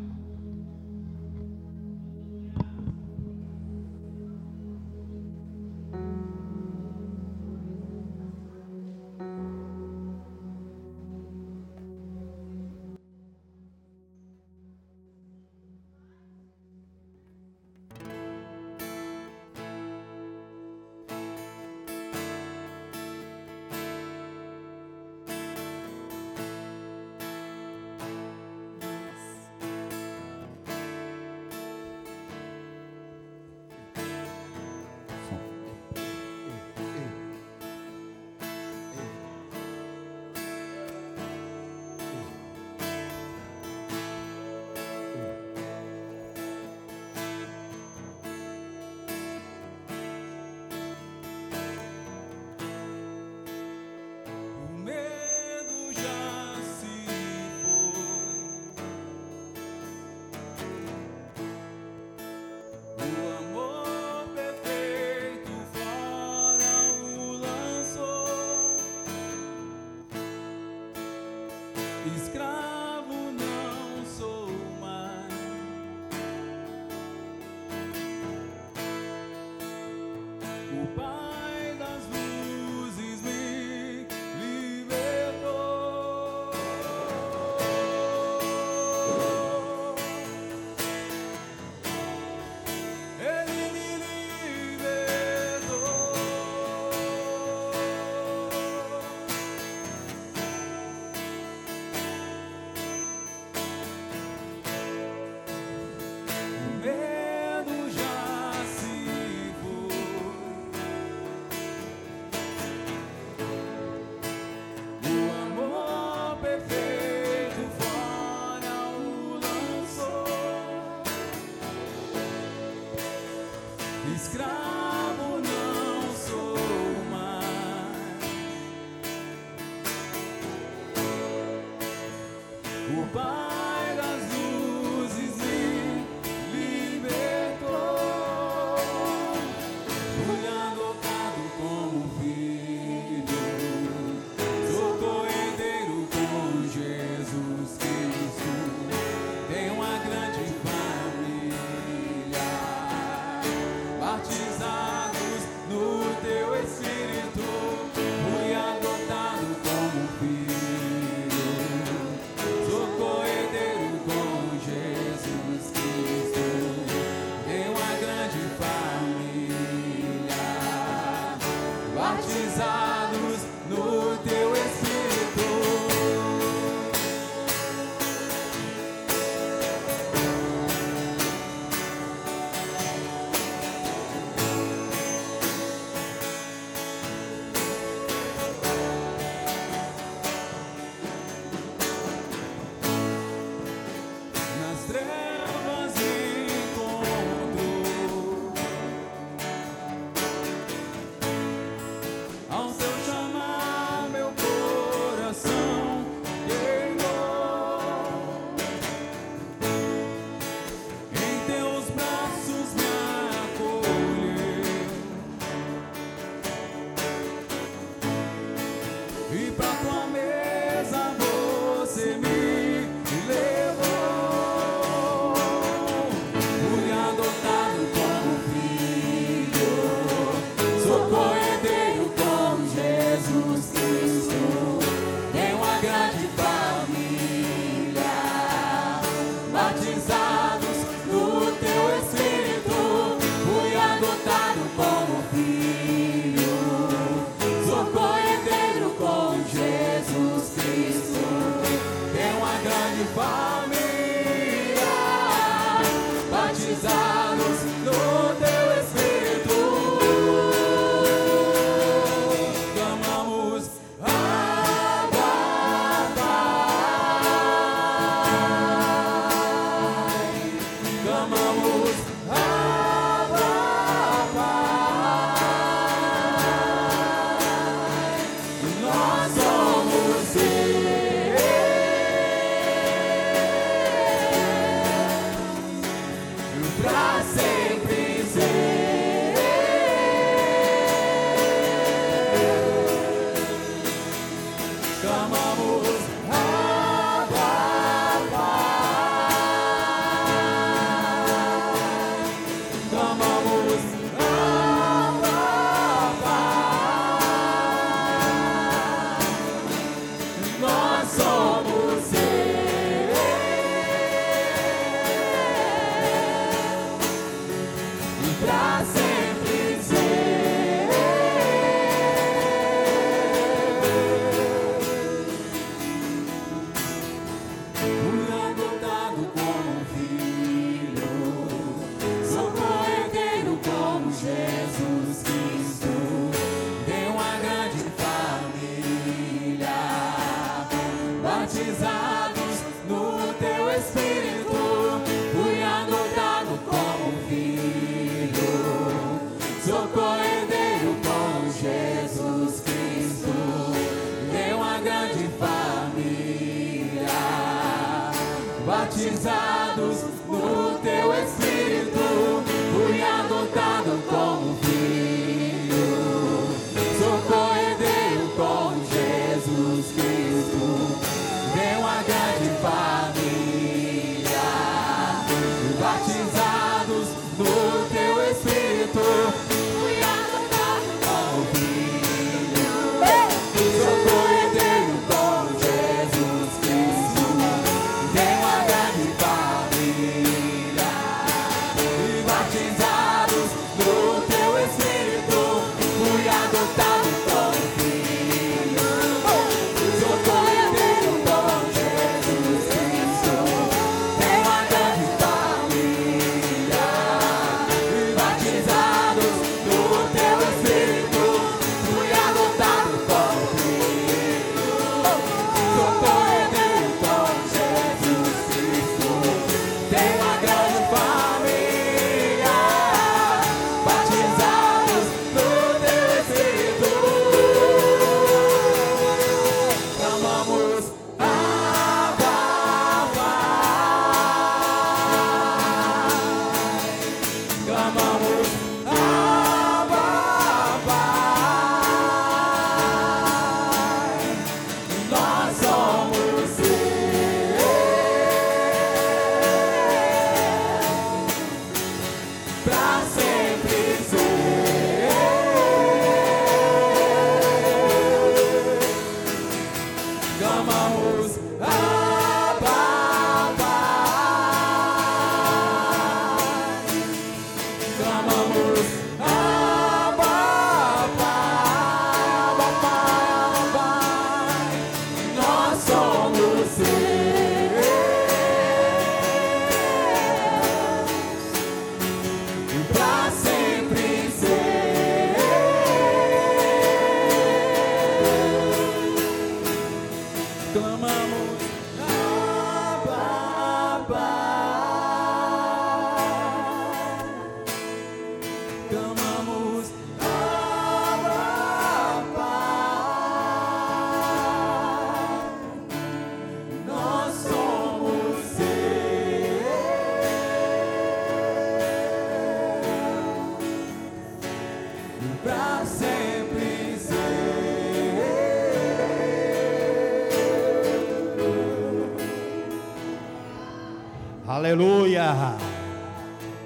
Aleluia.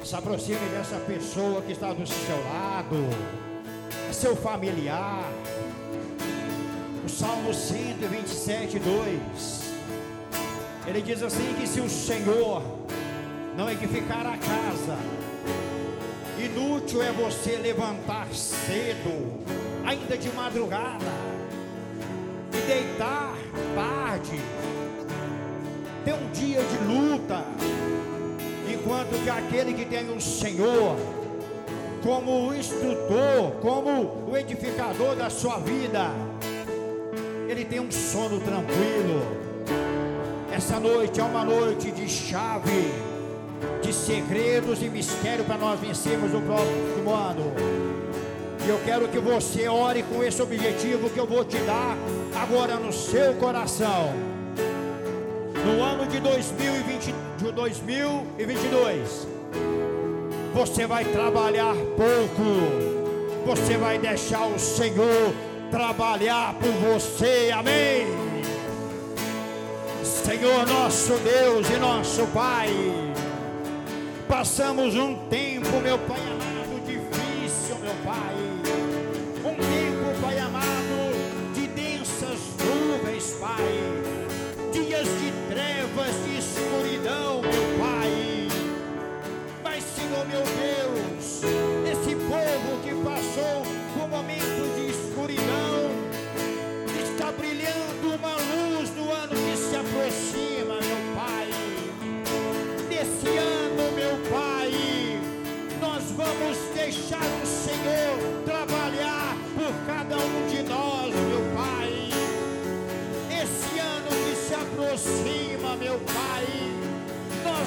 Se aproxime dessa pessoa que está do seu lado, seu familiar. O Salmo 127, 2. Ele diz assim: que se o Senhor não edificar a casa, inútil é você levantar cedo, ainda de madrugada, e deitar tarde, dia de luta, enquanto que aquele que tem o Senhor como o instrutor, como o edificador da sua vida, ele tem um sono tranquilo. Essa noite é uma noite de chave, de segredos e mistério para nós vencermos o próximo ano. E eu quero que você ore com esse objetivo que eu vou te dar agora no seu coração. No ano de 2020, de 2022, você vai trabalhar pouco, você vai deixar o Senhor trabalhar por você, amém. Senhor nosso Deus e nosso Pai, passamos um tempo, meu Pai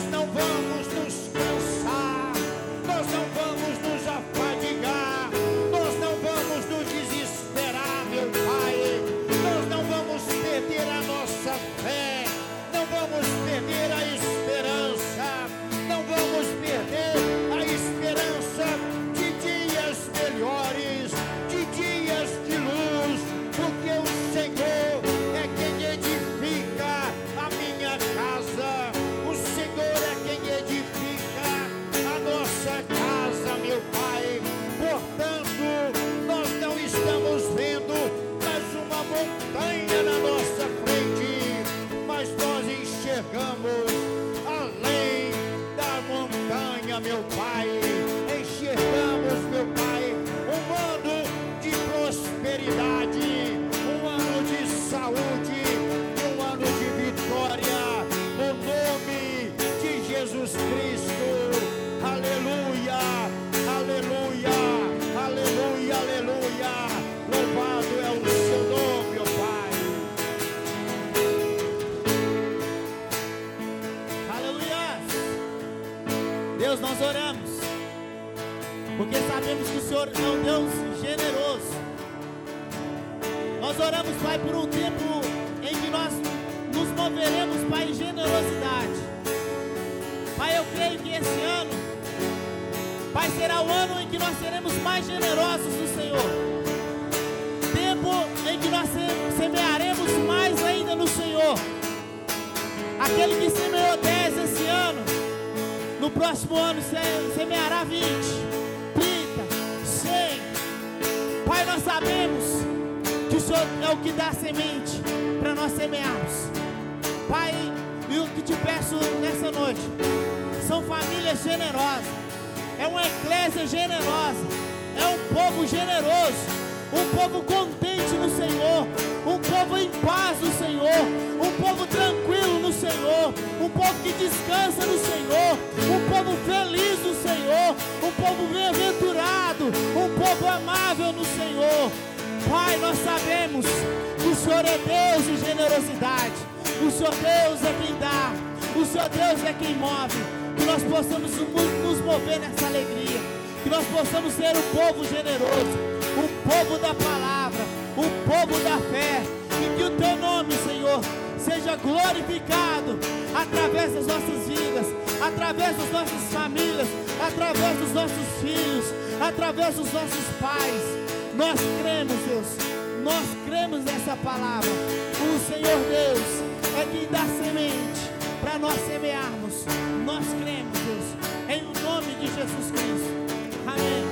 nós não vamos povo que descansa no Senhor, um povo feliz no Senhor, um povo bem-aventurado, um povo amável no Senhor. Pai, nós sabemos que o Senhor é Deus de generosidade, o Senhor Deus é quem dá, o Senhor Deus é quem move, que nós possamos nos mover nessa alegria, que nós possamos ser um povo generoso, um povo da palavra, um povo da fé, e que o teu nome, Senhor, seja glorificado através das nossas vidas, através das nossas famílias, através dos nossos filhos, através dos nossos pais. Nós cremos, Deus, nós cremos nessa palavra. O Senhor Deus é quem dá semente para nós semearmos. Nós cremos, Deus, em nome de Jesus Cristo. Amém.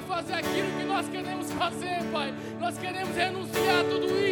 vai fazer aquilo que nós queremos fazer, Pai. Nós queremos renunciar a tudo isso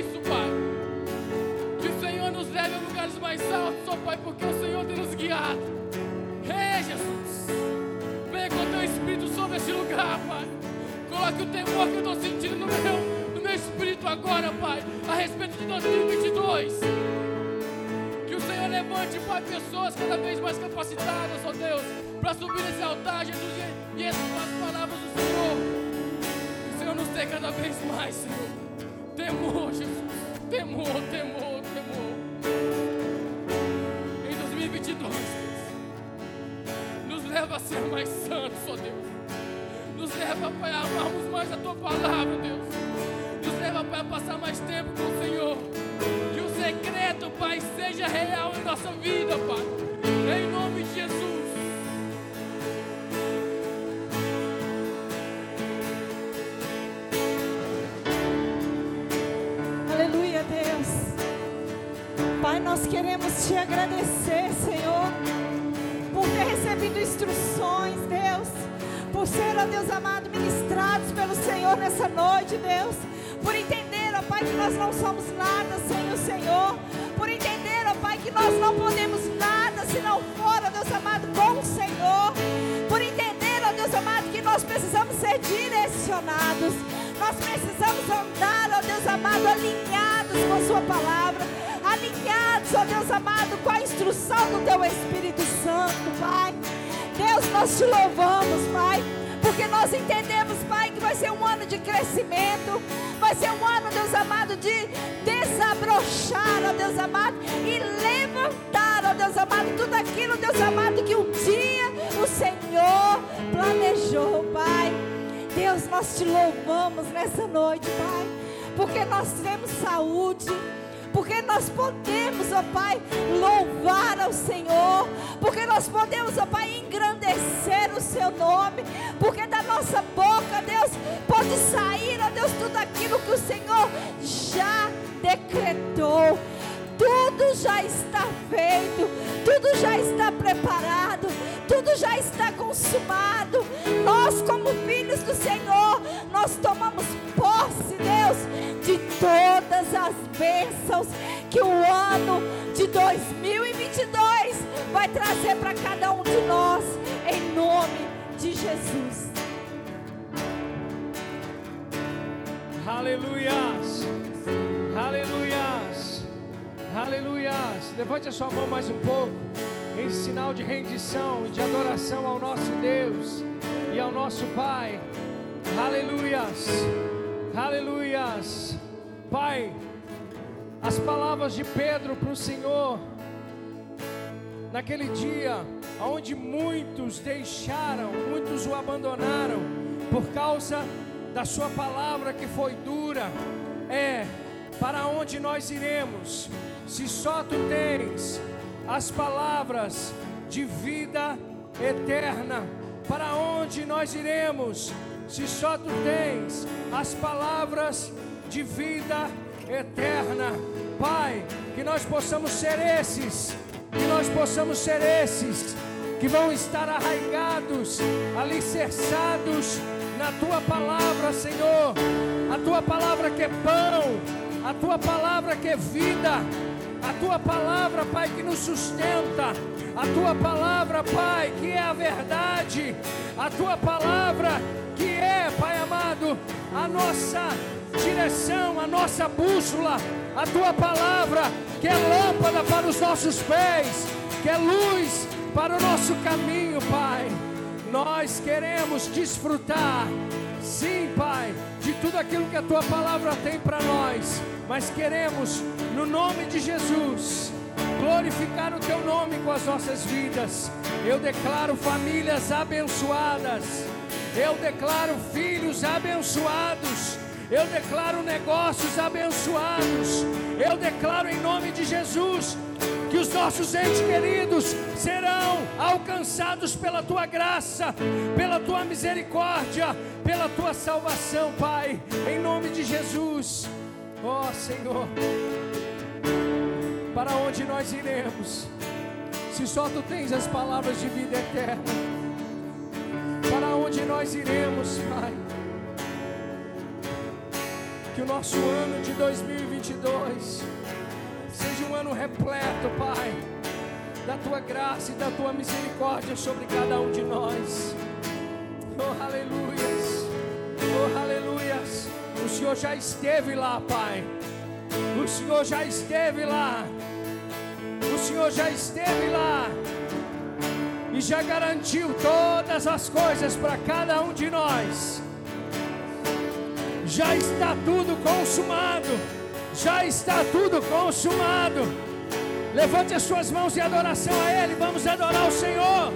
mais, Senhor. Temor, Jesus. Temor, temor, temor. Em 2022, Deus, nos leva a ser mais santos, ó Deus. Nos leva, Pai, a amarmos mais a Tua palavra, Deus. Nos leva, Pai, a passar mais tempo com te agradecer, Senhor, por ter recebido instruções, Deus, por ser, ó Deus amado, ministrados pelo Senhor nessa noite, Deus, por entender, ó Pai, que nós não somos nada sem o Senhor, por entender, ó Pai, que nós não podemos nada se não for, ó Deus amado, com o Senhor, por entender, ó Deus amado, que nós precisamos ser direcionados, nós precisamos andar, ó Deus amado, alinhados com a Sua palavra amado, com a instrução do Teu Espírito Santo, Pai. Deus, nós te louvamos, Pai, porque nós entendemos, Pai, que vai ser um ano de crescimento, vai ser um ano, Deus amado, de desabrochar, ó Deus amado, e levantar, ó Deus amado, tudo aquilo, Deus amado, que um dia o Senhor planejou, Pai. Deus, nós te louvamos nessa noite, Pai, porque nós temos saúde porque nós podemos, ó Pai, louvar ao Senhor, porque nós podemos, ó Pai, engrandecer o Seu nome, porque da nossa boca, Deus, pode sair, ó Deus, tudo aquilo que o Senhor já decretou. Tudo já está feito, tudo já está preparado, tudo já está consumado. Nós, como filhos do Senhor, nós tomamos posse, Deus, de todas as bênçãos que o ano de 2022 vai trazer para cada um de nós, em nome de Jesus. Aleluias, aleluias. Aleluias. Levante a sua mão mais um pouco, em sinal de rendição e de adoração ao nosso Deus e ao nosso Pai. Aleluias. Aleluias. Pai, as palavras de Pedro para o Senhor, naquele dia, onde muitos deixaram, muitos o abandonaram por causa da sua palavra que foi dura. É para onde nós iremos, se só tu tens as palavras de vida eterna. Para onde nós iremos, se só tu tens as palavras de vida eterna? Pai, que nós possamos ser esses, que nós possamos ser esses que vão estar arraigados, alicerçados na tua palavra, Senhor. A tua palavra que é pão, a tua palavra que é vida, a tua palavra, Pai, que nos sustenta, a tua palavra, Pai, que é a verdade, a tua palavra que é, Pai amado, a nossa direção, a nossa bússola, a tua palavra que é lâmpada para os nossos pés, que é luz para o nosso caminho, Pai. Nós queremos desfrutar, sim, Pai, de tudo aquilo que a tua palavra tem para nós, mas queremos, no nome de Jesus, glorificar o teu nome com as nossas vidas. Eu declaro famílias abençoadas, eu declaro filhos abençoados. Eu declaro negócios abençoados. Eu declaro em nome de Jesus que os nossos entes queridos serão alcançados pela tua graça, pela tua misericórdia, pela tua salvação, Pai, em nome de Jesus. Ó oh, Senhor, para onde nós iremos? Se só tu tens as palavras de vida eterna, para onde nós iremos, Pai? Que o nosso ano de 2022 seja um ano repleto, Pai, da tua graça e da tua misericórdia sobre cada um de nós. Oh, aleluias, oh, aleluias. O Senhor já esteve lá, Pai. O Senhor já esteve lá. O Senhor já esteve lá. E já garantiu todas as coisas para cada um de nós. Já está tudo consumado já está tudo consumado. Levante as suas mãos em adoração a Ele. Vamos adorar o Senhor.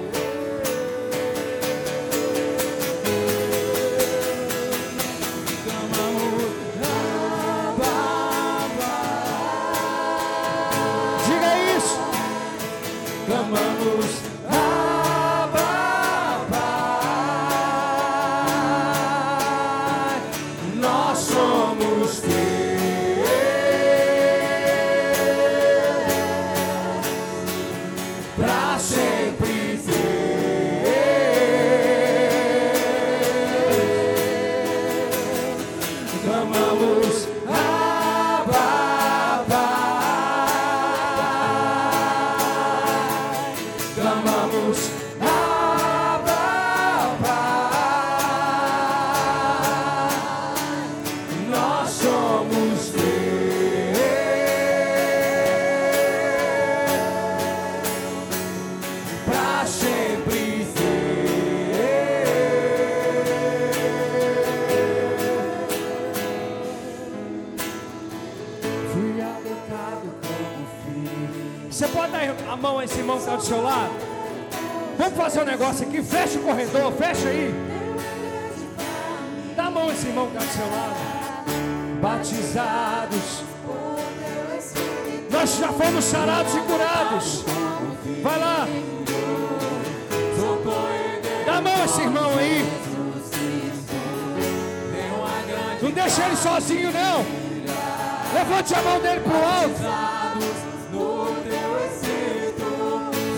Levante a mão dele para o alto.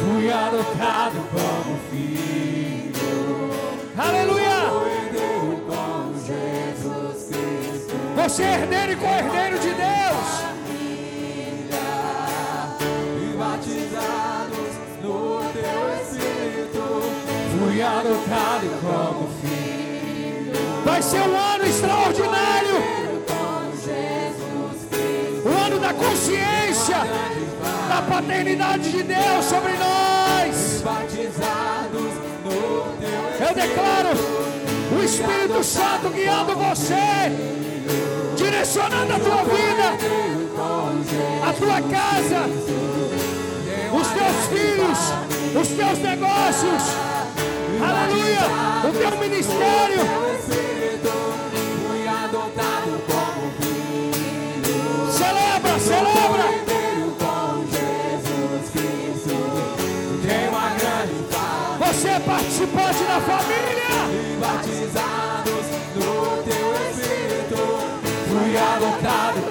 fui adotado como filho. Aleluia! Você é herdeiro e co-herdeiro de Deus. No teu. Fui adotado como filho. Vai ser um ano extraordinário. paternidade de Deus sobre nós. Eu declaro o Espírito Santo guiando você, direcionando a tua vida, a tua casa, os teus filhos, os teus negócios. Aleluia! O teu ministério. participantes na família. E batizados no teu espírito, fui adotado